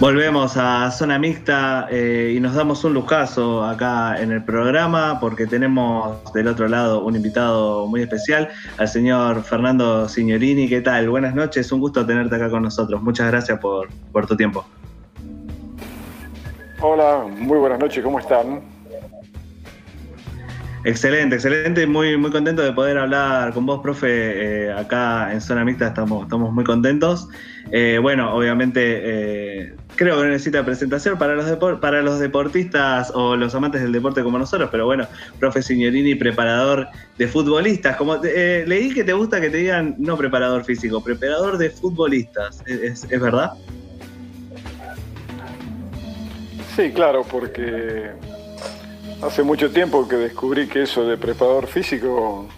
Volvemos a Zona Mixta eh, y nos damos un lujazo acá en el programa porque tenemos del otro lado un invitado muy especial, al señor Fernando Signorini. ¿Qué tal? Buenas noches, un gusto tenerte acá con nosotros. Muchas gracias por, por tu tiempo. Hola, muy buenas noches, ¿cómo están? Excelente, excelente, muy, muy contento de poder hablar con vos, profe, eh, acá en Zona Mixta estamos, estamos muy contentos. Eh, bueno, obviamente eh, creo que no necesita presentación para los, para los deportistas o los amantes del deporte como nosotros, pero bueno, profe Signorini, preparador de futbolistas. Como leí que te gusta que te digan no preparador físico, preparador de futbolistas, ¿es, es verdad? Sí, claro, porque Hace mucho tiempo que descubrí que eso de preparador físico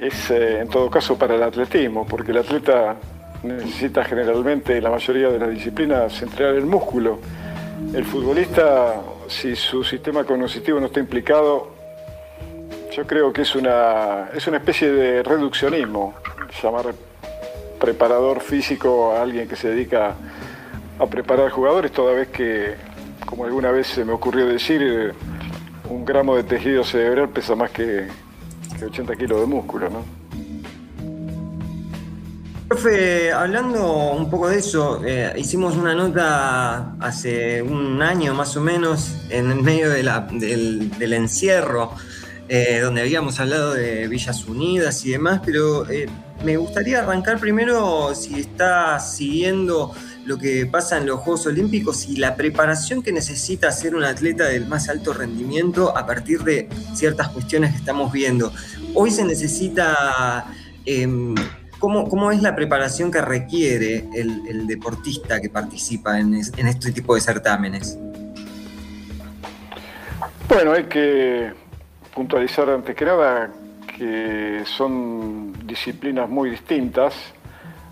es eh, en todo caso para el atletismo, porque el atleta necesita generalmente, la mayoría de las disciplinas, entrenar el músculo. El futbolista, si su sistema cognitivo no está implicado, yo creo que es una, es una especie de reduccionismo, llamar preparador físico a alguien que se dedica a preparar jugadores, toda vez que, como alguna vez se me ocurrió decir, un gramo de tejido cerebral pesa más que, 80 kilos de músculo, ¿no? Profe, hablando un poco de eso, eh, hicimos una nota hace un año más o menos en el medio del, encierro, eh, donde habíamos hablado de Villas Unidas y demás, pero eh, me gustaría arrancar primero si está siguiendo lo que pasa en los Juegos Olímpicos y la preparación que necesita hacer un atleta del más alto rendimiento a partir de ciertas cuestiones que estamos viendo. Hoy se necesita... Em, ¿cómo, es la preparación que requiere el, deportista que participa en, en este tipo de certámenes? Bueno, hay que puntualizar antes que nada que son disciplinas muy distintas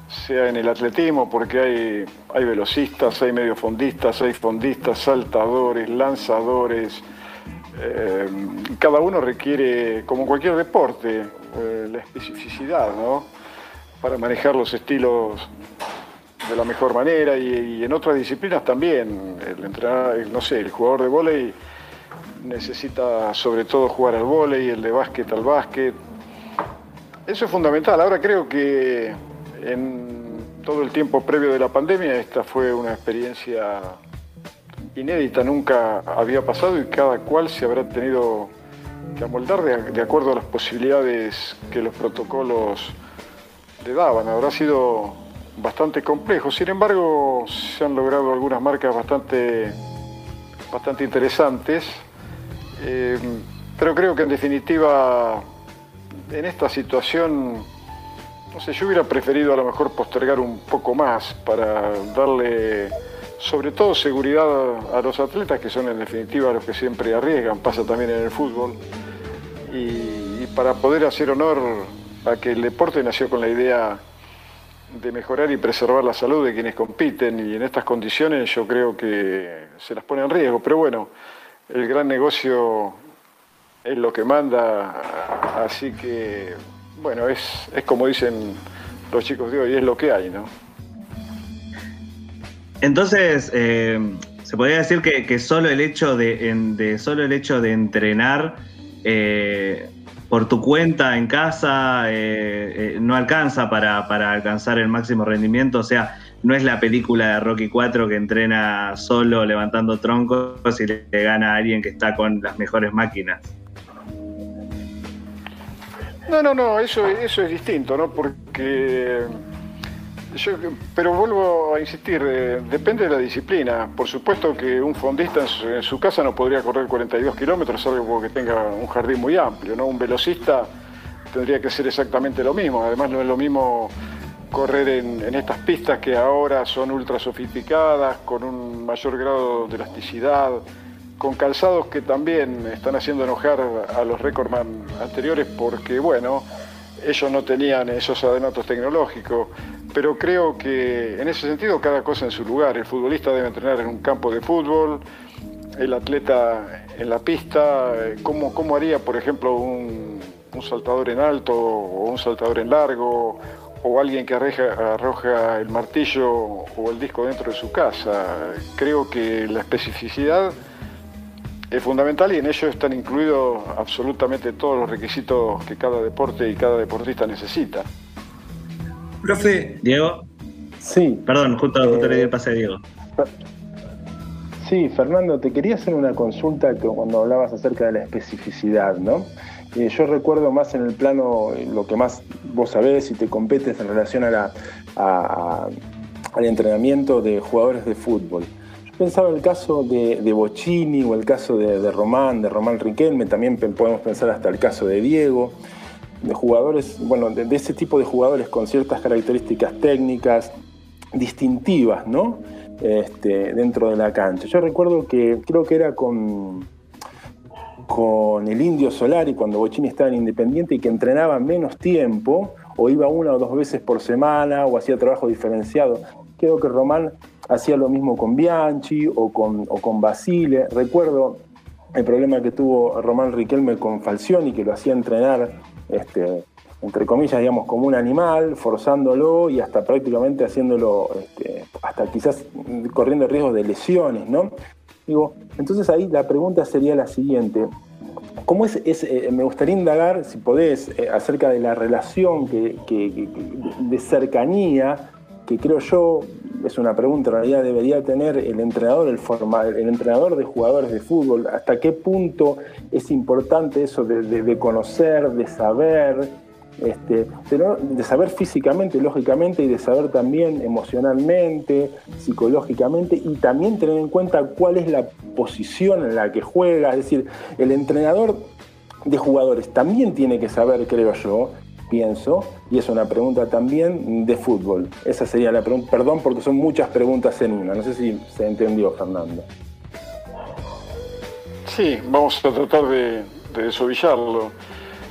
sea en el atletismo, porque hay, hay velocistas, hay mediofondistas, hay fondistas, saltadores, lanzadores. Eh, cada uno requiere, como cualquier deporte, eh, la especificidad, ¿no? Para manejar los estilos de la mejor manera y, en otras disciplinas también. El entrenador, no sé, el jugador de vóley necesita sobre todo jugar al vóley, el de básquet al básquet. Eso es fundamental. Ahora creo que en todo el tiempo previo de la pandemia esta fue una experiencia inédita, nunca había pasado y cada cual se habrá tenido que amoldar de, acuerdo a las posibilidades que los protocolos le daban. Habrá sido bastante complejo, sin embargo se han logrado algunas marcas bastante, bastante interesantes, eh, pero creo que en definitiva en esta situación no sé, yo hubiera preferido a lo mejor postergar un poco más para darle sobre todo seguridad a los atletas, que son en definitiva los que siempre arriesgan, pasa también en el fútbol, y, para poder hacer honor a que el deporte nació con la idea de mejorar y preservar la salud de quienes compiten, y en estas condiciones yo creo que se las pone en riesgo, pero bueno, el gran negocio es lo que manda, así que bueno, es, como dicen los chicos de hoy, es lo que hay, ¿no? Entonces, eh, se podría decir que, solo el hecho de, solo el hecho de entrenar eh, por tu cuenta en casa eh, no alcanza para, alcanzar el máximo rendimiento. O sea, no es la película de Rocky 4 que entrena solo levantando troncos y le gana a alguien que está con las mejores máquinas. No, no, no, eso, eso es distinto, ¿no? Porque pero vuelvo a insistir, eh, depende de la disciplina. Por supuesto que un fondista en su, casa no podría correr 42 kilómetros, salvo porque tenga un jardín muy amplio, ¿no? Un velocista tendría que ser exactamente lo mismo. Además no es lo mismo correr en, en estas pistas que ahora son ultra sofisticadas, con un mayor grado de elasticidad con calzados que también están haciendo enojar a los recordman anteriores porque, bueno, ellos no tenían esos adenatos tecnológicos, pero creo que en ese sentido cada cosa en su lugar. El futbolista debe entrenar en un campo de fútbol, el atleta en la pista, ¿cómo, cómo haría, por ejemplo, un, saltador en alto o un saltador en largo o alguien que arroja, el martillo o el disco dentro de su casa. Creo que la especificidad es fundamental y en ello están incluidos absolutamente todos los requisitos que cada deporte y cada deportista necesita. Profe. Diego. Sí. Perdón, justo, justo le di el pase a Diego. Sí, Fernando, te quería hacer una consulta cuando hablabas acerca de la especificidad, ¿no? Eh, yo recuerdo más en el plano, lo que más vos sabés y te competes en relación a al entrenamiento de jugadores de fútbol. Pensaba en el caso de, de o el caso de, Román, de Román Riquelme, también podemos pensar hasta el caso de Diego, de jugadores, bueno, de, ese tipo de jugadores con ciertas características técnicas distintivas, ¿no? Este, dentro de la cancha. Yo recuerdo que creo que era con con el Indio Solari cuando Bochini estaba en Independiente y que entrenaba menos tiempo, o iba una o dos veces por semana, o hacía trabajo diferenciado. Creo que Román hacía lo mismo con Bianchi o con, o con Basile. Recuerdo el problema que tuvo Román Riquelme con Falcioni, que lo hacía entrenar, este, entre comillas, digamos, como un animal, forzándolo y hasta prácticamente haciéndolo, este, hasta quizás corriendo riesgo de lesiones, ¿no? Digo, entonces ahí la pregunta sería la siguiente. ¿Cómo es, eh, me gustaría indagar, si podés, eh, acerca de la relación que, de cercanía que creo yo, es una pregunta, en realidad debería tener el entrenador, el, el entrenador de jugadores de fútbol, hasta qué punto es importante eso de conocer, de saber, este, de, saber físicamente, lógicamente, y de saber también emocionalmente, psicológicamente, y también tener en cuenta cuál es la posición en la que juega. Es decir, el entrenador de jugadores también tiene que saber, creo yo, pienso, y es una pregunta también de fútbol. Esa sería la pregunta, perdón porque son muchas preguntas en una, no sé si se entendió, Fernando. Sí, vamos a tratar de, de desovillarlo.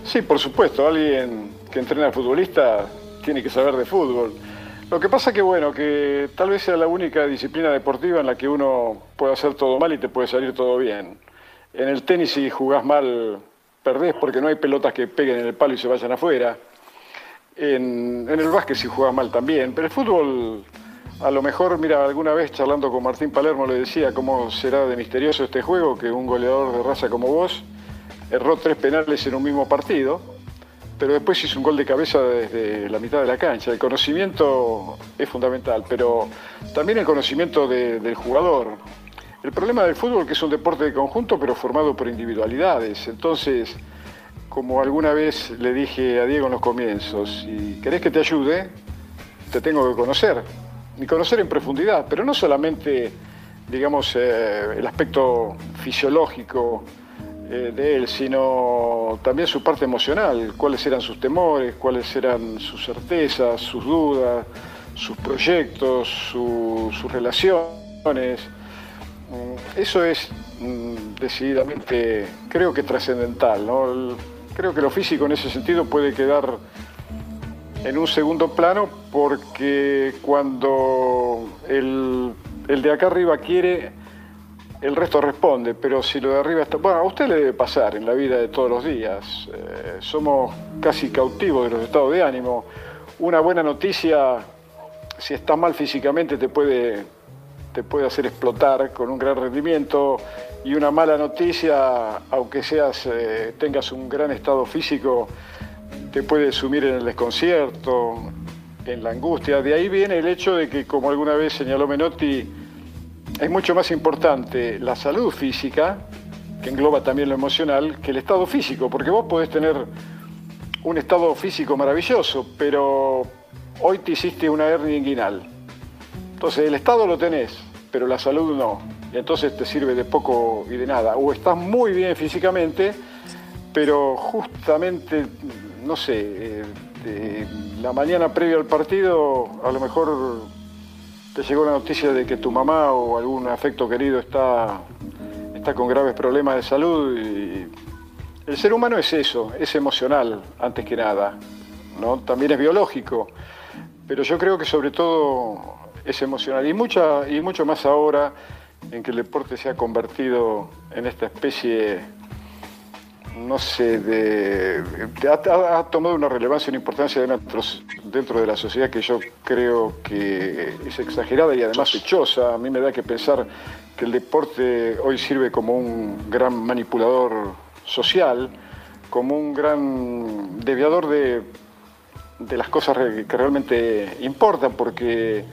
Sí, por supuesto, alguien que entrena futbolista tiene que saber de fútbol. Lo que pasa que, bueno, que tal vez sea la única disciplina deportiva en la que uno puede hacer todo mal y te puede salir todo bien. En el tenis si jugás mal, perdés porque no hay pelotas que peguen en el palo y se vayan afuera. En, el básquet si jugás mal también. Pero el fútbol, a lo mejor, mira, alguna vez charlando con Martín Palermo le decía cómo será de misterioso este juego que un goleador de raza como vos erró tres penales en un mismo partido, pero después hizo un gol de cabeza desde la mitad de la cancha. El conocimiento es fundamental, pero también el conocimiento del jugador. El problema del fútbol que es un deporte de conjunto, pero formado por individualidades. Entonces, como alguna vez le dije a Diego en los comienzos, si querés que te ayude, te tengo que conocer. Y conocer en profundidad, pero no solamente, digamos, eh, el aspecto fisiológico, eh, de él, sino también su parte emocional, cuáles eran sus temores, cuáles eran sus certezas, sus dudas, sus proyectos, sus relaciones. Eso es mm, decididamente, creo que trascendental. Creo que lo físico en ese sentido puede quedar en un segundo plano porque cuando el, de acá arriba quiere el resto responde, pero si lo de arriba está... Bueno, a usted le debe pasar en la vida de todos los días. Eh, somos casi cautivos de los estados de ánimo. Una buena noticia, si estás mal físicamente, te puede, te puede hacer explotar con un gran rendimiento. Y una mala noticia, aunque seas, eh, tengas un gran estado físico, te puede sumir en el desconcierto, en la angustia. De ahí viene el hecho de que, como alguna vez señaló Menotti, es mucho más importante la salud física, que engloba también lo emocional, que el estado físico, porque vos podés tener un estado físico maravilloso, pero hoy te hiciste una hernia inguinal. Entonces el estado lo tenés, pero la salud no. Y entonces te sirve de poco y de nada. O estás muy bien físicamente, pero justamente, no sé, eh, la mañana previa al partido, a lo mejor te llegó la noticia de que tu mamá o algún afecto querido está, está con graves problemas de salud el ser humano es eso, es emocional antes que nada, ¿no? También es biológico, pero yo creo que sobre todo es emocional y, mucha, y mucho más ahora en que el deporte se ha convertido en esta especie, no sé, de, ha, tomado una relevancia una importancia de nuestros dentro de la sociedad que yo creo que es exagerada y además hechosa. A mí me da que pensar que el deporte hoy sirve como un gran manipulador social, como un gran desviador de, de las cosas que realmente importan, porque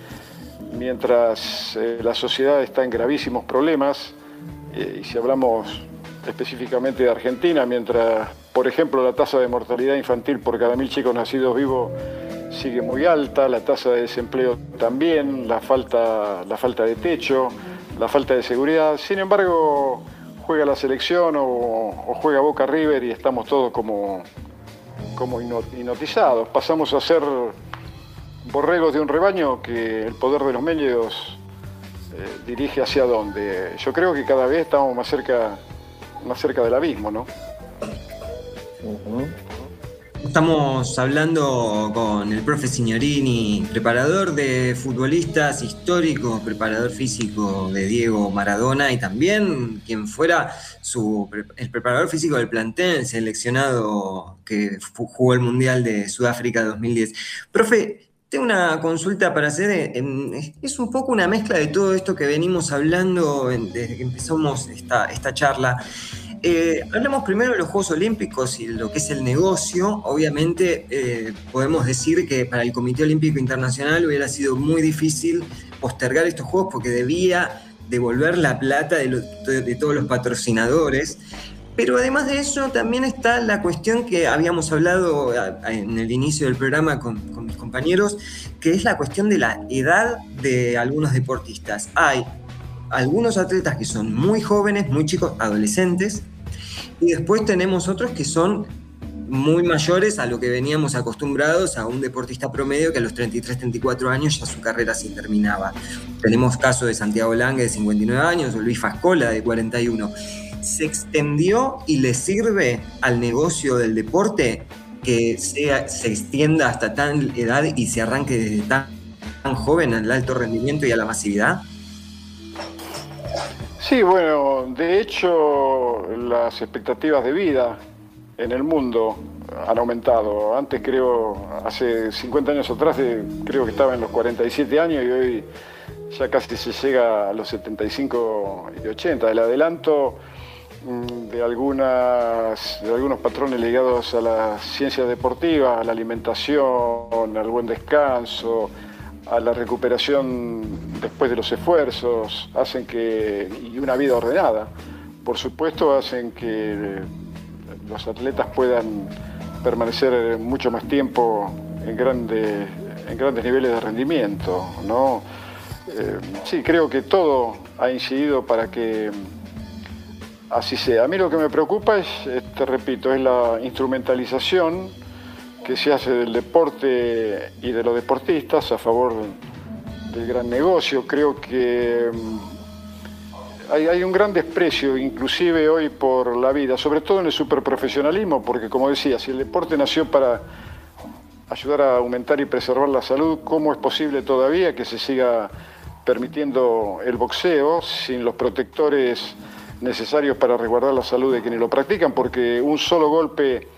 mientras eh, la sociedad está en gravísimos problemas, eh, y si hablamos específicamente de Argentina, mientras, por ejemplo, la tasa de mortalidad infantil por cada mil chicos nacidos vivos sigue muy alta, la tasa de desempleo también, la falta, la falta de techo, la falta de seguridad. Sin embargo, juega la selección o, juega Boca River y estamos todos como, como hipnotizados. Pasamos a ser borregos de un rebaño que el poder de los medios eh, dirige hacia dónde. Yo creo que cada vez estamos más cerca más cerca del abismo, ¿no? Estamos hablando con el profe Signorini, preparador de futbolistas histórico, preparador físico de Diego Maradona y también quien fuera su, el preparador físico del plantel seleccionado que jugó el Mundial de Sudáfrica 2010. Profe, tengo una consulta para hacer. Eh, es un poco una mezcla de todo esto que venimos hablando desde que empezamos esta, esta charla. Eh, hablamos primero de los Juegos Olímpicos y lo que es el negocio. Obviamente eh, podemos decir que para el Comité Olímpico Internacional hubiera sido muy difícil postergar estos Juegos porque debía devolver la plata de todos los patrocinadores. Pero además de eso, también está la cuestión que habíamos hablado en el inicio del programa con, mis compañeros, que es la cuestión de la edad de algunos deportistas. Hay algunos atletas que son muy jóvenes, muy chicos, adolescentes, y después tenemos otros que son muy mayores a lo que veníamos acostumbrados a un deportista promedio que a los 33, 34 años ya su carrera se terminaba. Tenemos casos de Santiago Lange de 59 años o Luis Fascola de 41 se extendió y le sirve al negocio del deporte que sea, se extienda hasta tan edad y se arranque desde tan, joven al alto rendimiento y a la masividad? Sí, bueno, de hecho las expectativas de vida en el mundo han aumentado. Antes creo, hace 50 años atrás, creo que estaba en los 47 años y hoy ya casi se llega a los 75 y 80. El adelanto de, algunas, de algunos patrones ligados a las ciencias deportivas, a la alimentación, al buen descanso, a la recuperación después de los esfuerzos, hacen que, y una vida ordenada, por supuesto, hacen que los atletas puedan permanecer mucho más tiempo en grandes, en grandes niveles de rendimiento. ¿no? Eh, sí, creo que todo ha incidido para que así sea. A mí lo que me preocupa es, te repito, es la instrumentalización que se hace del deporte y de los deportistas a favor del gran negocio. Creo que mm, hay, un gran desprecio, inclusive hoy, por la vida, sobre todo en el superprofesionalismo, porque como decía, si el deporte nació para ayudar a aumentar y preservar la salud, ¿cómo es posible todavía que se siga permitiendo el boxeo sin los protectores necesarios para resguardar la salud de quienes lo practican, porque un solo golpe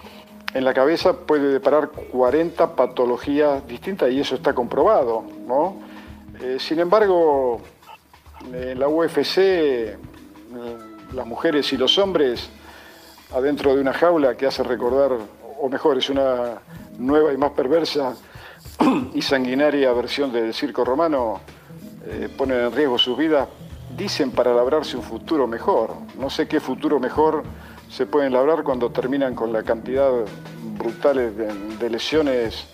en la cabeza puede deparar 40 patologías distintas y eso está comprobado. ¿no? Eh, sin embargo, en la UFC, eh, las mujeres y los hombres, adentro de una jaula que hace recordar, o mejor, es una nueva y más perversa y sanguinaria versión del circo romano, eh, ponen en riesgo sus vidas dicen para labrarse un futuro mejor. No sé qué futuro mejor se pueden labrar cuando terminan con la cantidad brutal de, lesiones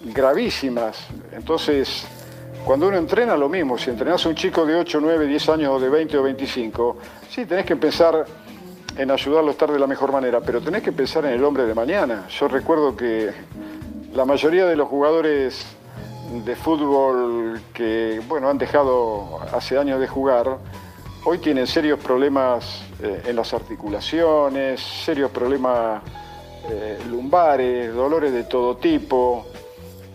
gravísimas. Entonces, cuando uno entrena lo mismo, si entrenas a un chico de 8, 9, 10 años o de 20 o 25, sí, tenés que pensar en ayudarlo a estar de la mejor manera, pero tenés que pensar en el hombre de mañana. Yo recuerdo que la mayoría de los jugadores de fútbol que bueno, han dejado hace años de jugar, hoy tienen serios problemas eh, en las articulaciones, serios problemas eh, lumbares, dolores de todo tipo.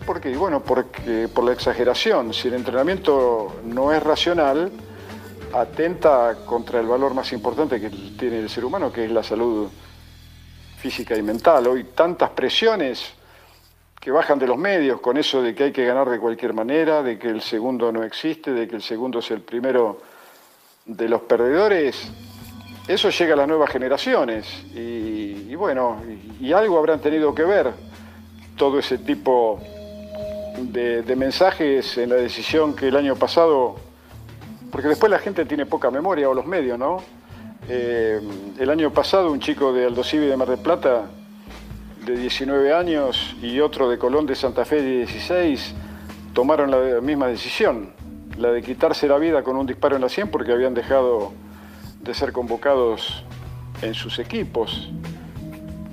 ¿Por qué? Bueno, porque, por la exageración. Si el entrenamiento no es racional, atenta contra el valor más importante que tiene el ser humano, que es la salud física y mental. Hoy tantas presiones que bajan de los medios con eso de que hay que ganar de cualquier manera, de que el segundo no existe, de que el segundo es el primero de los perdedores, eso llega a las nuevas generaciones y, bueno, y, algo habrán tenido que ver todo ese tipo de, mensajes en la decisión que el año pasado, porque después la gente tiene poca memoria o los medios, ¿no? Eh, el año pasado un chico de Aldosivi de Mar del Plata de 19 años y otro de Colón de Santa Fe de 16 tomaron la misma decisión, la de quitarse la vida con un disparo en la sien porque habían dejado de ser convocados en sus equipos.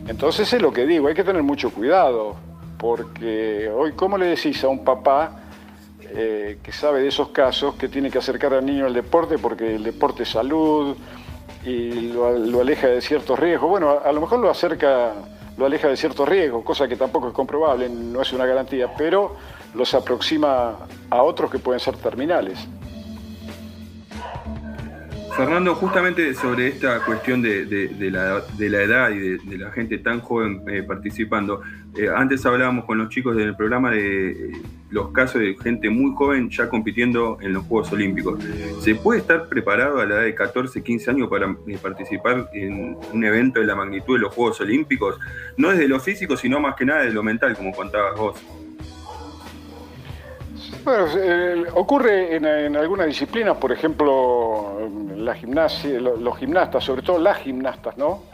Entonces es lo que digo, hay que tener mucho cuidado, porque hoy, ¿cómo le decís a un papá eh, que sabe de esos casos que tiene que acercar al niño al deporte porque el deporte es salud y lo aleja de ciertos riesgos? Bueno, a lo mejor lo acerca lo aleja de ciertos riesgos, cosa que tampoco es comprobable, no es una garantía, pero los aproxima a otros que pueden ser terminales. Fernando, justamente sobre esta cuestión de, la, edad y de, la gente tan joven eh, participando, eh, antes hablábamos con los chicos del programa de eh, los casos de gente muy joven ya compitiendo en los Juegos Olímpicos. ¿Se puede estar preparado a la edad de 14, 15 años para participar en un evento de la magnitud de los Juegos Olímpicos? No desde lo físico, sino más que nada de lo mental, como contabas vos. Bueno, ocurre en, algunas disciplinas, por ejemplo, la gimnasia, los, gimnastas, sobre todo las gimnastas, ¿no?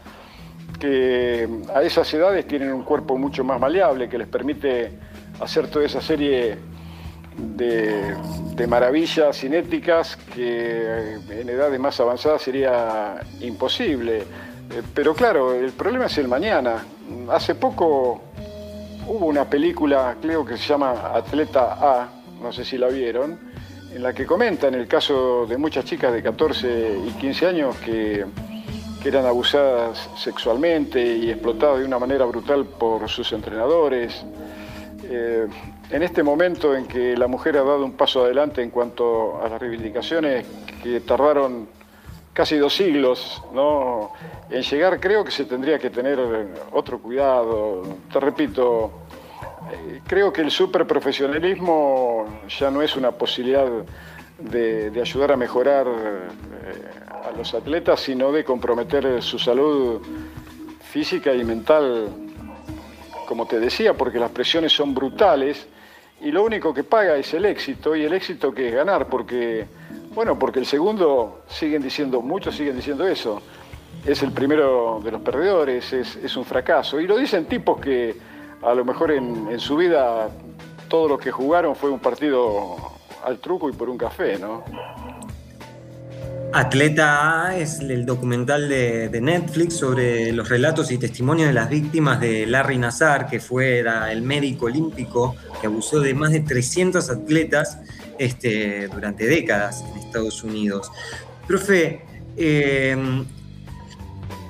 Que a esas edades tienen un cuerpo mucho más maleable, que les permite hacer toda esa serie de, de, maravillas cinéticas que en edades más avanzadas sería imposible. Eh, pero claro, el problema es el mañana. Hace poco hubo una película, creo que se llama Atleta A, no sé si la vieron, en la que comenta en el caso de muchas chicas de 14 y 15 años que, eran abusadas sexualmente y explotadas de una manera brutal por sus entrenadores. Eh, en este momento en que la mujer ha dado un paso adelante en cuanto a las reivindicaciones que tardaron casi dos siglos en llegar, creo que se tendría que tener otro cuidado. Te repito, creo que el superprofesionalismo ya no es una posibilidad de, ayudar a mejorar eh, a los atletas, sino de comprometer su salud física y mental, como te decía, porque las presiones son brutales y lo único que paga es el éxito y el éxito que es ganar, porque, bueno, porque el segundo, siguen diciendo, muchos siguen diciendo eso, es el primero de los perdedores, es, es un fracaso. Y lo dicen tipos que a lo mejor en, su vida todo lo que jugaron fue un partido al truco y por un café, ¿no? Atleta A es el documental de, Netflix sobre los relatos y testimonios de las víctimas de Larry Nazar, que fue el médico olímpico que abusó de más de 300 atletas este, durante décadas en Estados Unidos. Profe, eh,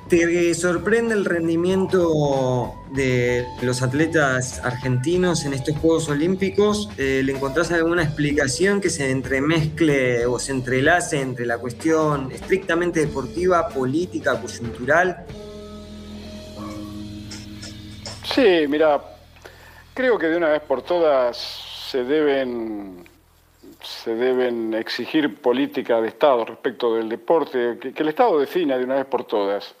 ¿Te sorprende el rendimiento de los atletas argentinos en estos Juegos Olímpicos? Eh, ¿Le encontrás alguna explicación que se entremezcle o se entrelace entre la cuestión estrictamente deportiva, política, coyuntural? Sí, mira, creo que de una vez por todas se deben se deben exigir política de Estado respecto del deporte, que, que el Estado defina de una vez por todas.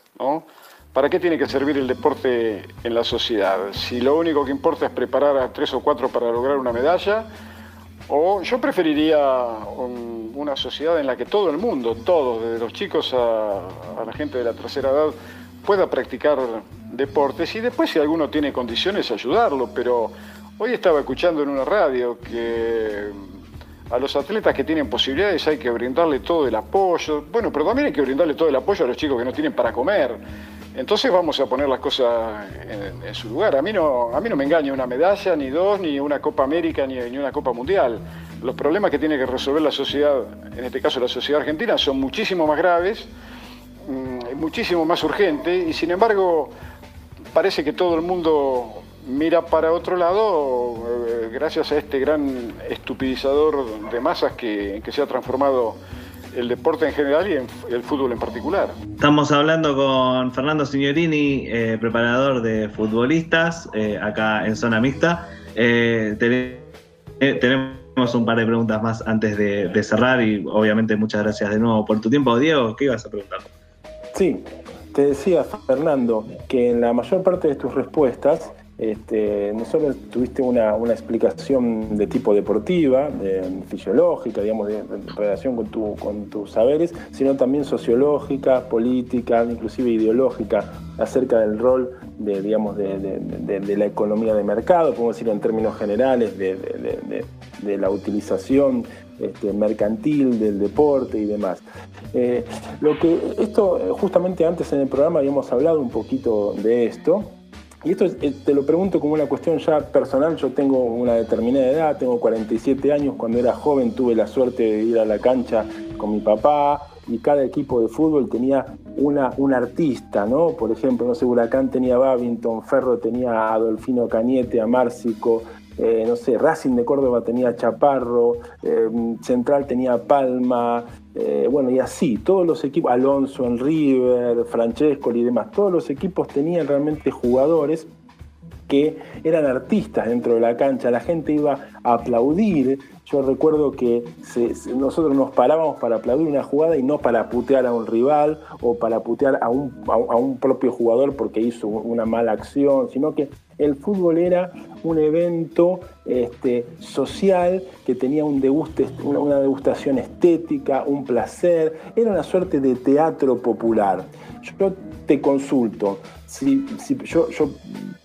¿Para qué tiene que servir el deporte en la sociedad? Si lo único que importa es preparar a tres o cuatro para lograr una medalla, o yo preferiría una sociedad en la que todo el mundo, todos, desde los chicos a, la gente de la tercera edad, pueda practicar deportes y después si alguno tiene condiciones ayudarlo, pero hoy estaba escuchando en una radio que a los atletas que tienen posibilidades hay que brindarle todo el apoyo. Bueno, pero también hay que brindarle todo el apoyo a los chicos que no tienen para comer. Entonces vamos a poner las cosas en, su lugar. A mí, no, a mí no me engaña una medalla, ni dos, ni una Copa América, ni, ni una Copa Mundial. Los problemas que tiene que resolver la sociedad, en este caso la sociedad argentina, son muchísimo más graves, mm, muchísimo más urgentes, y sin embargo parece que todo el mundo mira para otro lado eh, gracias a este gran estupidizador de masas que, se ha transformado el deporte en general y el fútbol en particular. Estamos hablando con Fernando Signorini, eh, preparador de futbolistas, eh, acá en Zona Mixta. Eh, tenemos un par de preguntas más antes de, cerrar y obviamente muchas gracias de nuevo por tu tiempo. Diego, ¿qué ibas a preguntar? Sí, te decía, Fernando, que en la mayor parte de tus respuestas este, no solo tuviste una, explicación de tipo deportiva, fisiológica, digamos, de, relación con, tu, con tus saberes, sino también sociológica, política, inclusive ideológica, acerca del rol de, digamos, de, la economía de mercado, podemos decir en términos generales, de, la utilización este, mercantil del deporte y demás. Eh, lo que esto, justamente antes en el programa habíamos hablado un poquito de esto, y esto eh, te lo pregunto como una cuestión ya personal, yo tengo una determinada edad, tengo 47 años, cuando era joven tuve la suerte de ir a la cancha con mi papá y cada equipo de fútbol tenía un artista, ¿no? Por ejemplo, no sé, Huracán tenía a Babington, Ferro tenía a Adolfino Cañete, a Márcico, eh, no sé, Racing de Córdoba tenía Chaparro, eh, Central tenía Palma, eh, bueno, y así, todos los equipos, Alonso en River, Francesco y demás, todos los equipos tenían realmente jugadores que eran artistas dentro de la cancha, la gente iba a aplaudir. Yo recuerdo que nosotros nos parábamos para aplaudir una jugada y no para putear a un rival o para putear a un, a un propio jugador porque hizo una mala acción, sino que el fútbol era un evento este, social que tenía un deguste, una, degustación estética, un placer, era una suerte de teatro popular. Yo te consulto, si, yo,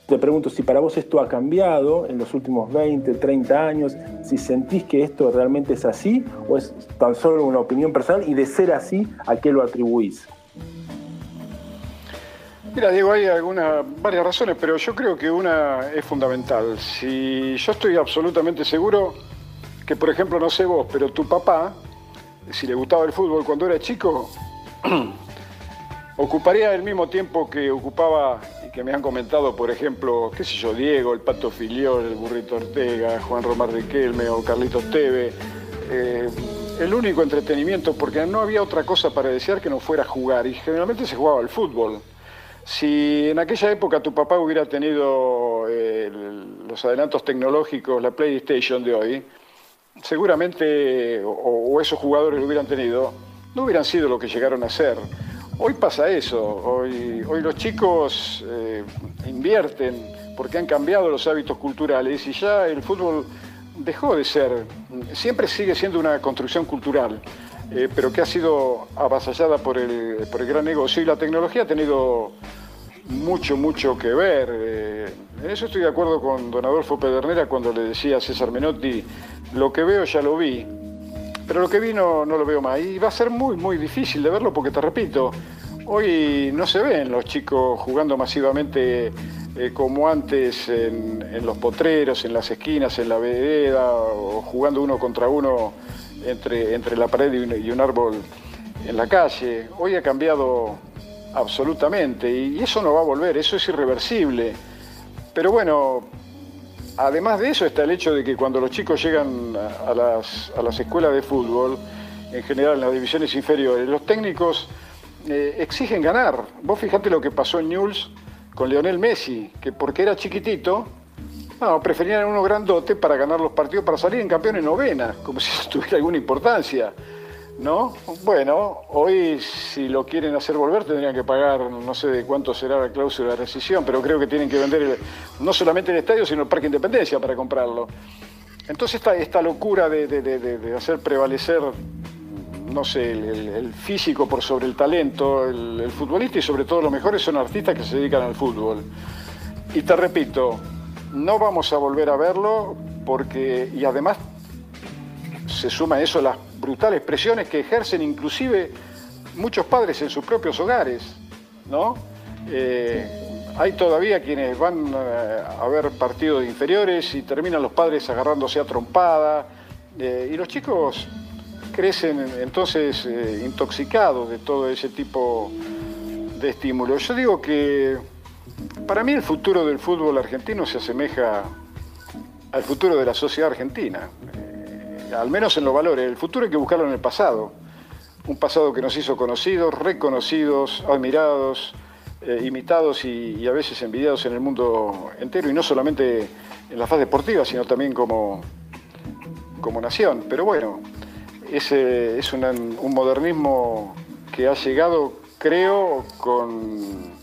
te pregunto si para vos esto ha cambiado en los últimos 20, 30 años, si sentís que esto realmente es así o es tan solo una opinión personal y de ser así, ¿a qué lo atribuís? Mira, Diego, hay algunas, varias razones, pero yo creo que una es fundamental. Si yo estoy absolutamente seguro que, por ejemplo, no sé vos, pero tu papá, si le gustaba el fútbol cuando era chico, ocuparía el mismo tiempo que ocupaba y que me han comentado, por ejemplo, qué sé yo, Diego, el Pato Filiol, el Burrito Ortega, Juan Romar Riquelme o Carlitos Teve. Eh, el único entretenimiento, porque no había otra cosa para desear que no fuera jugar, y generalmente se jugaba al fútbol. Si en aquella época tu papá hubiera tenido eh, los adelantos tecnológicos, la PlayStation de hoy, seguramente, o, esos jugadores lo hubieran tenido, no hubieran sido lo que llegaron a ser. Hoy pasa eso, hoy, hoy los chicos eh, invierten porque han cambiado los hábitos culturales y ya el fútbol dejó de ser, siempre sigue siendo una construcción cultural, eh, pero que ha sido avasallada por el, por el gran negocio y la tecnología ha tenido mucho, mucho que ver. Eh, en eso estoy de acuerdo con don Adolfo Pedernera cuando le decía a César Menotti, lo que veo ya lo vi, pero lo que vi no, lo veo más. Y va a ser muy, muy difícil de verlo porque te repito, hoy no se ven los chicos jugando masivamente eh, como antes en, los potreros, en las esquinas, en la vereda, o jugando uno contra uno entre, entre la pared y un árbol en la calle. Hoy ha cambiado absolutamente, y eso no va a volver, eso es irreversible. Pero bueno, además de eso está el hecho de que cuando los chicos llegan a las, a las escuelas de fútbol, en general en las divisiones inferiores, los técnicos eh, exigen ganar. Vos fijate lo que pasó en Newell's con Leonel Messi, que porque era chiquitito, no, preferían uno grandote para ganar los partidos, para salir en campeón en novena, como si tuviera alguna importancia. ¿No? Bueno, hoy si lo quieren hacer volver tendrían que pagar, no sé de cuánto será la cláusula de rescisión, pero creo que tienen que vender no solamente el estadio, sino el Parque Independencia para comprarlo. Entonces esta, locura de, hacer prevalecer, no sé, el, físico por sobre el talento, el, futbolista y sobre todo los mejores son artistas que se dedican al fútbol. Y te repito, no vamos a volver a verlo porque, y además se suma a eso las brutales presiones que ejercen inclusive muchos padres en sus propios hogares, ¿no? Eh, hay todavía quienes van eh, a ver partidos inferiores y terminan los padres agarrándose a trompada eh, y los chicos crecen entonces intoxicados de todo ese tipo de estímulos. Yo digo que para mí el futuro del fútbol argentino se asemeja al futuro de la sociedad argentina al menos en los valores. El futuro hay que buscarlo en el pasado. Un pasado que nos hizo conocidos, reconocidos, admirados, eh, imitados y, a veces envidiados en el mundo entero, y no solamente en la faz deportiva, sino también como, como nación. Pero bueno, ese es un modernismo que ha llegado, creo, con,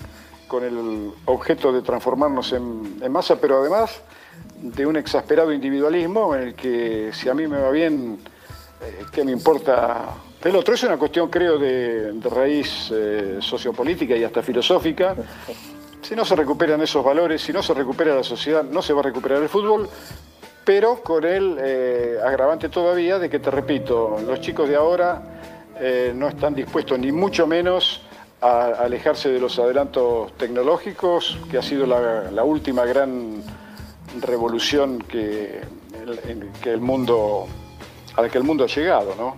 con el objeto de transformarnos en, masa, pero además de un exasperado individualismo en el que si a mí me va bien, eh, ¿qué me importa el otro es una cuestión, creo, de, raíz eh, sociopolítica y hasta filosófica. Si no se recuperan esos valores, si no se recupera la sociedad, no se va a recuperar el fútbol, pero con el eh, agravante todavía de que, te repito, los chicos de ahora no están dispuestos ni mucho menos a alejarse de los adelantos tecnológicos, que ha sido la, última gran revolución que, que el mundo, a que el mundo ha llegado, ¿no?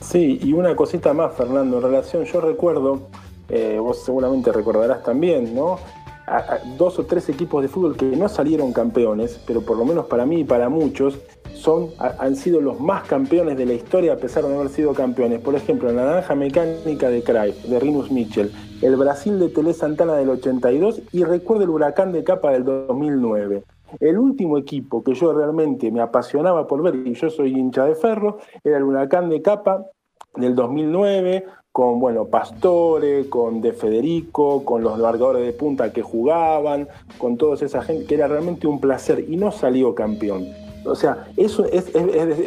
Sí, y una cosita más, Fernando, en relación, yo recuerdo, eh, vos seguramente recordarás también, ¿no? dos o tres equipos de fútbol que no salieron campeones, pero por lo menos para mí y para muchos, son, han sido los más campeones de la historia a pesar de no haber sido campeones. Por ejemplo, la naranja mecánica de Cruyff, de Rinus Mitchell, el Brasil de Tele Santana del 82 y recuerdo el huracán de Capa del 2009. El último equipo que yo realmente me apasionaba por ver, y yo soy hincha de ferro, era el Huracán de Capa del 2009, con bueno, Pastore, con De Federico, con los largadores de punta que jugaban, con toda esa gente, que era realmente un placer y no salió campeón. O sea, eso es,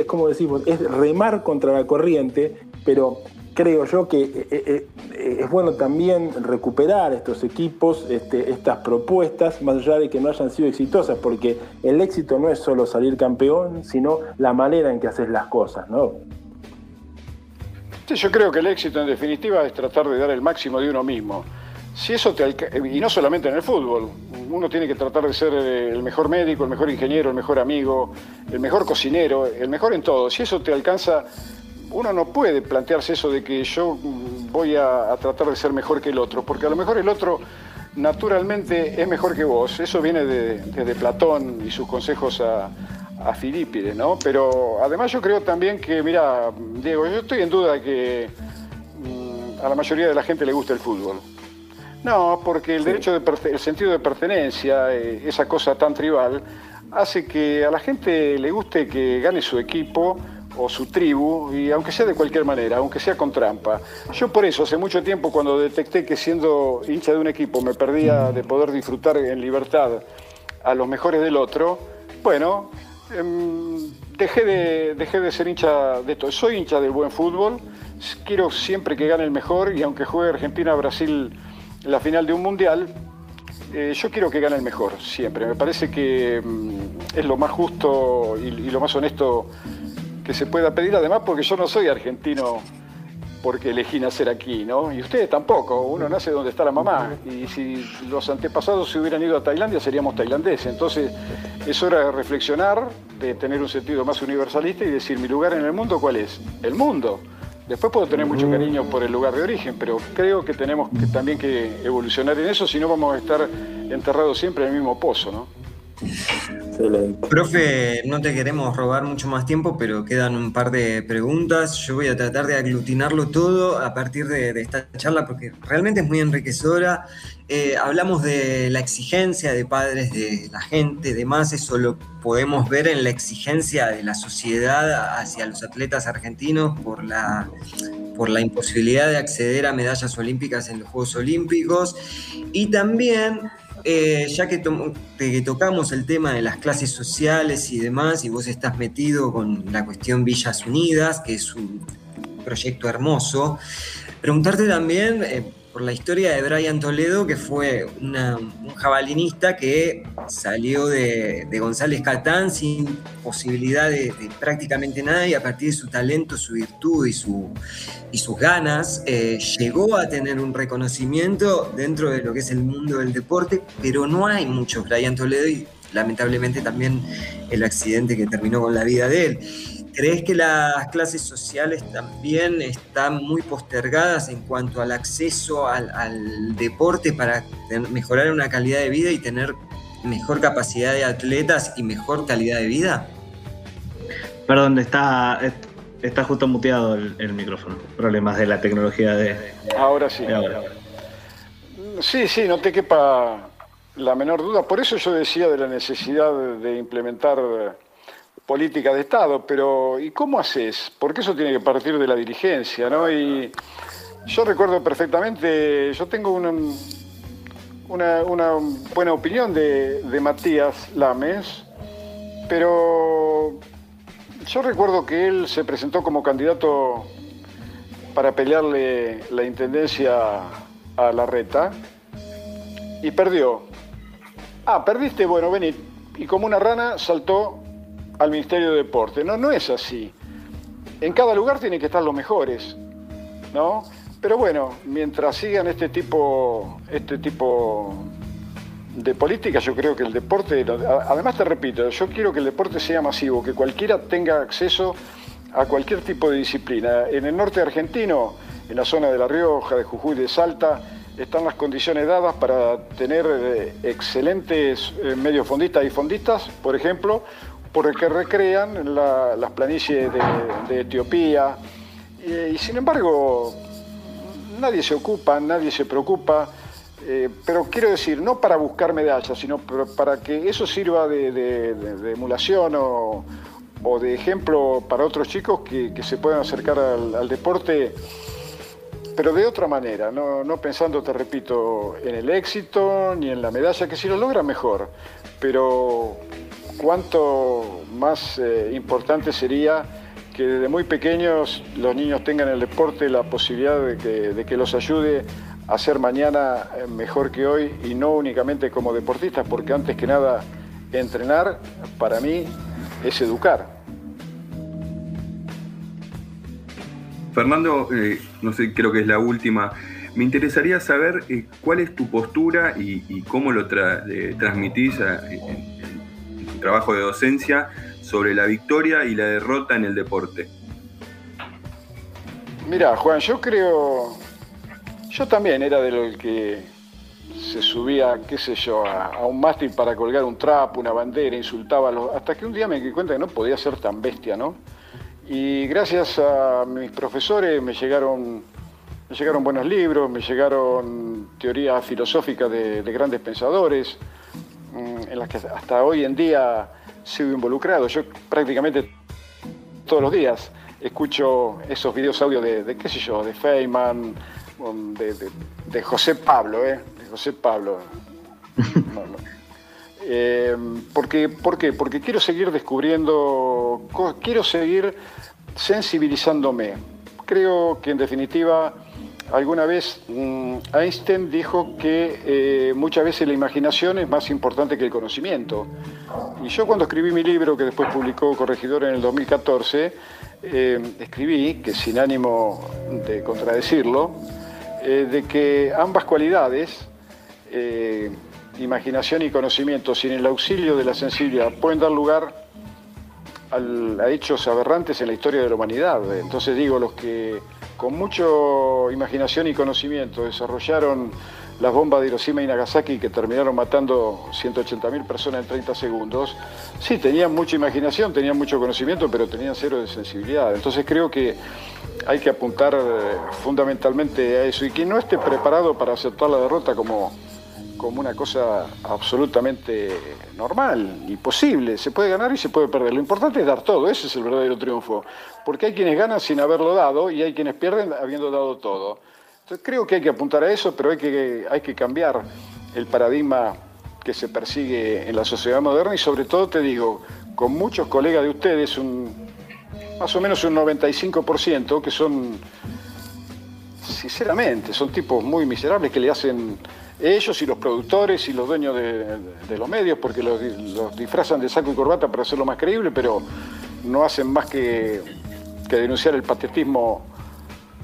como decimos, es remar contra la corriente, pero creo yo que eh, eh, eh, es bueno también recuperar estos equipos, este, estas propuestas, más allá de que no hayan sido exitosas, porque el éxito no es solo salir campeón, sino la manera en que haces las cosas, ¿no? Yo creo que el éxito en definitiva es tratar de dar el máximo de uno mismo. Si eso te y no solamente en el fútbol, uno tiene que tratar de ser el mejor médico, el mejor ingeniero, el mejor amigo, el mejor cocinero, el mejor en todo. Si eso te alcanza uno no puede plantearse eso de que yo voy a, tratar de ser mejor que el otro, porque a lo mejor el otro naturalmente es mejor que vos. Eso viene de, Platón y sus consejos a, a Filípides, ¿no? Pero además yo creo también que, mira, Diego, yo estoy en duda de que mm, a la mayoría de la gente le gusta el fútbol. No, porque el derecho de el sentido de pertenencia, eh, esa cosa tan tribal, hace que a la gente le guste que gane su equipo o su tribu, y aunque sea de cualquier manera, aunque sea con trampa. Yo por eso, hace mucho tiempo, cuando detecté que siendo hincha de un equipo me perdía de poder disfrutar en libertad a los mejores del otro, bueno, em, dejé, de, dejé de ser hincha de todo. Soy hincha del buen fútbol, quiero siempre que gane el mejor, y aunque juegue Argentina-Brasil en la final de un mundial, eh, yo quiero que gane el mejor, siempre. Me parece que em, es lo más justo y lo más honesto que se pueda pedir, además porque yo no soy argentino porque elegí nacer aquí, ¿no? Y ustedes tampoco, uno nace donde está la mamá. Y si los antepasados se hubieran ido a Tailandia, seríamos tailandeses. Entonces, es hora de reflexionar, de tener un sentido más universalista y decir, mi lugar en el mundo, ¿cuál es? El mundo. Después puedo tener mucho cariño por el lugar de origen, pero creo que tenemos también que evolucionar en eso, si no vamos a estar enterrados siempre en el mismo pozo, ¿no? Excelente. Profe, no te queremos robar mucho más tiempo, pero quedan un par de preguntas. Yo voy a tratar de aglutinarlo todo a partir de, esta charla porque realmente es muy enriquecedora. Eh, hablamos de la exigencia de padres de la gente, demás, eso lo podemos ver en la exigencia de la sociedad hacia los atletas argentinos por la, por la imposibilidad de acceder a medallas olímpicas en los Juegos Olímpicos y también eh, ya que, tocamos el tema de las clases sociales y demás, y vos estás metido con la cuestión Villas Unidas, que es un proyecto hermoso, preguntarte también, eh, por la historia de Brian Toledo, que fue un jabalinista que salió de, González Catán sin posibilidad de, prácticamente nada y a partir de su talento, su virtud y, su, y sus ganas, eh, llegó a tener un reconocimiento dentro de lo que es el mundo del deporte, pero no hay muchos Brian Toledo y lamentablemente también el accidente que terminó con la vida de él. ¿Crees que las clases sociales también están muy postergadas en cuanto al acceso al, deporte para mejorar una calidad de vida y tener mejor capacidad de atletas y mejor calidad de vida? Perdón, está, está justo muteado el, micrófono. Problemas de la tecnología de. Ahora sí. Sí, sí, no te quepa la menor duda. Por eso yo decía de la necesidad de implementar política de Estado, pero ¿y cómo haces? Porque eso tiene que partir de la dirigencia, ¿no? Y yo recuerdo perfectamente, yo tengo una, una, buena opinión de, de Matías Lames, pero yo recuerdo que él se presentó como candidato para pelearle la intendencia a la reta y perdió. Ah, perdiste, bueno, vení. Y como una rana saltó al Ministerio de Deporte. No, no es así. En cada lugar tienen que estar los mejores, ¿no? Pero bueno, mientras sigan este tipo, este tipo de política, yo creo que el deporte, además te repito, yo quiero que el deporte sea masivo, que cualquiera tenga acceso a cualquier tipo de disciplina. En el norte argentino, en la zona de La Rioja, de Jujuy, de Salta, están las condiciones dadas para tener eh, excelentes eh, medios fondistas y fondistas, por ejemplo, porque recrean las planicies de, Etiopía. Y, sin embargo, nadie se ocupa, nadie se preocupa. Eh, pero quiero decir, no para buscar medallas, sino para que eso sirva de, emulación o, de ejemplo para otros chicos que, se puedan acercar al, deporte, pero de otra manera, no, no, pensando, te repito, en el éxito ni en la medalla, que si lo logra mejor, pero cuánto más eh, importante sería que desde muy pequeños los niños tengan el deporte la posibilidad de que, los ayude a ser mañana eh, mejor que hoy y no únicamente como deportistas, porque antes que nada entrenar para mí es educar. Fernando, eh, no sé, creo que es la última. Me interesaría saber cuál es tu postura y, cómo lo transmitís en, trabajo de docencia sobre la victoria y la derrota en el deporte. Mira, Juan, yo creo, yo también era de lo que se subía, qué sé yo, a, un mástil para colgar un trapo, una bandera, insultaba a los... Hasta que un día me di cuenta que no podía ser tan bestia, ¿no? Y gracias a mis profesores me llegaron, me llegaron buenos libros, me llegaron teorías filosóficas de grandes pensadores, en las que hasta hoy en día sigo involucrado. Yo prácticamente todos los días escucho esos videos audio de, qué sé yo, de Feynman, um, de, José Pablo, ¿eh? De José Pablo. Eh, porque, ¿Por qué? Porque quiero seguir descubriendo, quiero seguir sensibilizándome. Creo que en definitiva Alguna vez mm, Einstein dijo que eh, muchas veces la imaginación es más importante que el conocimiento. Y yo cuando escribí mi libro, que después publicó Corregidor en el 2014, eh, escribí, que sin ánimo de contradecirlo, eh, de que ambas cualidades, imaginación y conocimiento, sin el auxilio de la sensibilidad, pueden dar lugar a hechos aberrantes en la historia de la humanidad. Entonces digo, los que con mucha imaginación y conocimiento. Desarrollaron las bombas de Hiroshima y Nagasaki que terminaron matando 180.000 personas en 30 segundos, sí, tenían mucha imaginación, tenían mucho conocimiento, pero tenían cero de sensibilidad. Entonces creo que hay que apuntar eh, fundamentalmente a eso. Y quien no esté preparado para aceptar la derrota como como una cosa absolutamente normal y posible. Se puede ganar y se puede perder. Lo importante es dar todo, ese es el verdadero triunfo. Porque hay quienes ganan sin haberlo dado y hay quienes pierden habiendo dado todo. Entonces creo que hay que apuntar a eso, pero hay que, hay que cambiar el paradigma que se persigue en la sociedad moderna y sobre todo te digo, con muchos colegas de ustedes, un, más o menos un 95% que son, sinceramente, son tipos muy miserables que le hacen ellos y los productores y los dueños de, los medios, porque los, disfrazan de saco y corbata para hacerlo más creíble, pero no hacen más que, denunciar el patetismo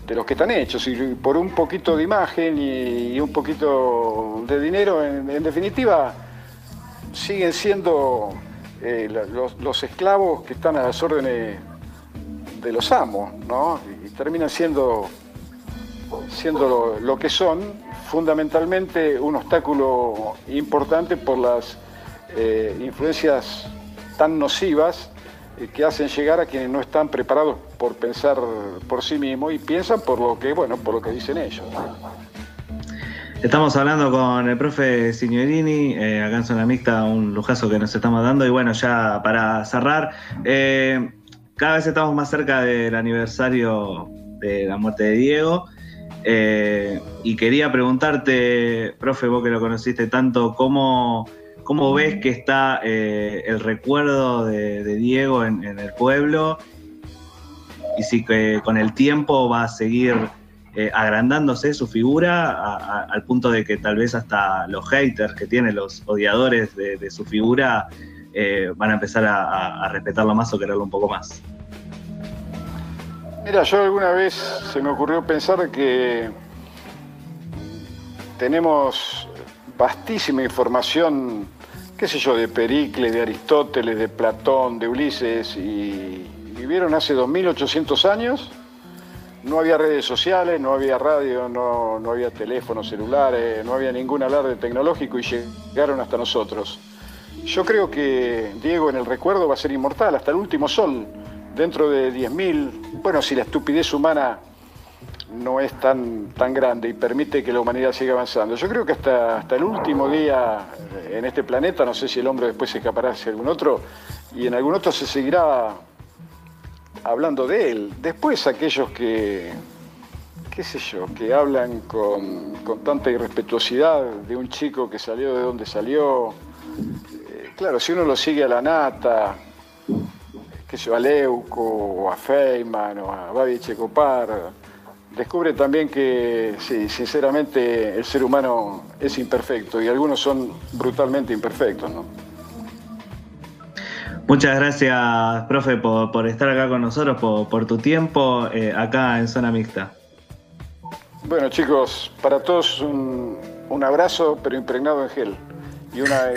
de los que están hechos. Y por un poquito de imagen y, un poquito de dinero, en, definitiva, siguen siendo eh, los, esclavos que están a las órdenes de los amos, ¿no? Y terminan siendo, siendo lo que son fundamentalmente un obstáculo importante por las eh, influencias tan nocivas eh, que hacen llegar a quienes no están preparados por pensar por sí mismos y piensan por lo que, bueno, por lo que dicen ellos. Estamos hablando con el profe Signorini, eh, acá en Zona Mixta, un lujazo que nos estamos dando. Y bueno, ya para cerrar, eh, cada vez estamos más cerca del aniversario de la muerte de Diego. Eh, y quería preguntarte, profe, vos que lo conociste tanto, ¿cómo, cómo ves que está el recuerdo de, Diego en, el pueblo? Y si que con el tiempo va a seguir eh, agrandándose su figura al punto de que tal vez hasta los haters que tienen, los odiadores de, su figura, eh, van a empezar a, respetarlo más o quererlo un poco más. Mira, yo alguna vez se me ocurrió pensar que tenemos vastísima información, qué sé yo, de Pericles, de Aristóteles, de Platón, de Ulises, y vivieron hace 2800 años no había redes sociales, no había radio, no, había teléfonos celulares, no había ningún alarde tecnológico y llegaron hasta nosotros. Yo creo que Diego en el recuerdo va a ser inmortal hasta el último sol, dentro de 10.000, bueno, si la estupidez humana no es tan, tan grande y permite que la humanidad siga avanzando. Yo creo que hasta, hasta el último día en este planeta, no sé si el hombre después se escapará hacia algún otro, y en algún otro se seguirá hablando de él. Después aquellos que, qué sé yo, que hablan con, tanta irrespetuosidad de un chico que salió de donde salió. Eh, claro, si uno lo sigue a la nata, yo, a Leuco, o a Feynman, o a Babi Checopar, descubre también que, sí, sinceramente, el ser humano es imperfecto y algunos son brutalmente imperfectos, ¿no? Muchas gracias, profe, por, estar acá con nosotros, por, tu tiempo eh, acá en Zona Mixta. Bueno, chicos, para todos un, abrazo, pero impregnado en gel. Y, una,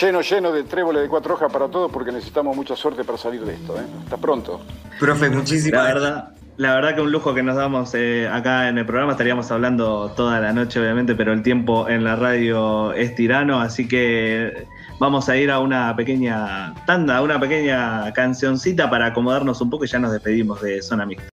lleno, lleno de tréboles de cuatro hojas para todos, porque necesitamos mucha suerte para salir de esto. ¿eh? Hasta pronto. Profe, muchísimas La verdad, la verdad que un lujo que nos damos eh, acá en el programa. Estaríamos hablando toda la noche, obviamente, pero el tiempo en la radio es tirano, así que vamos a ir a una pequeña tanda, a una pequeña cancioncita para acomodarnos un poco y ya nos despedimos de Zona Mixta.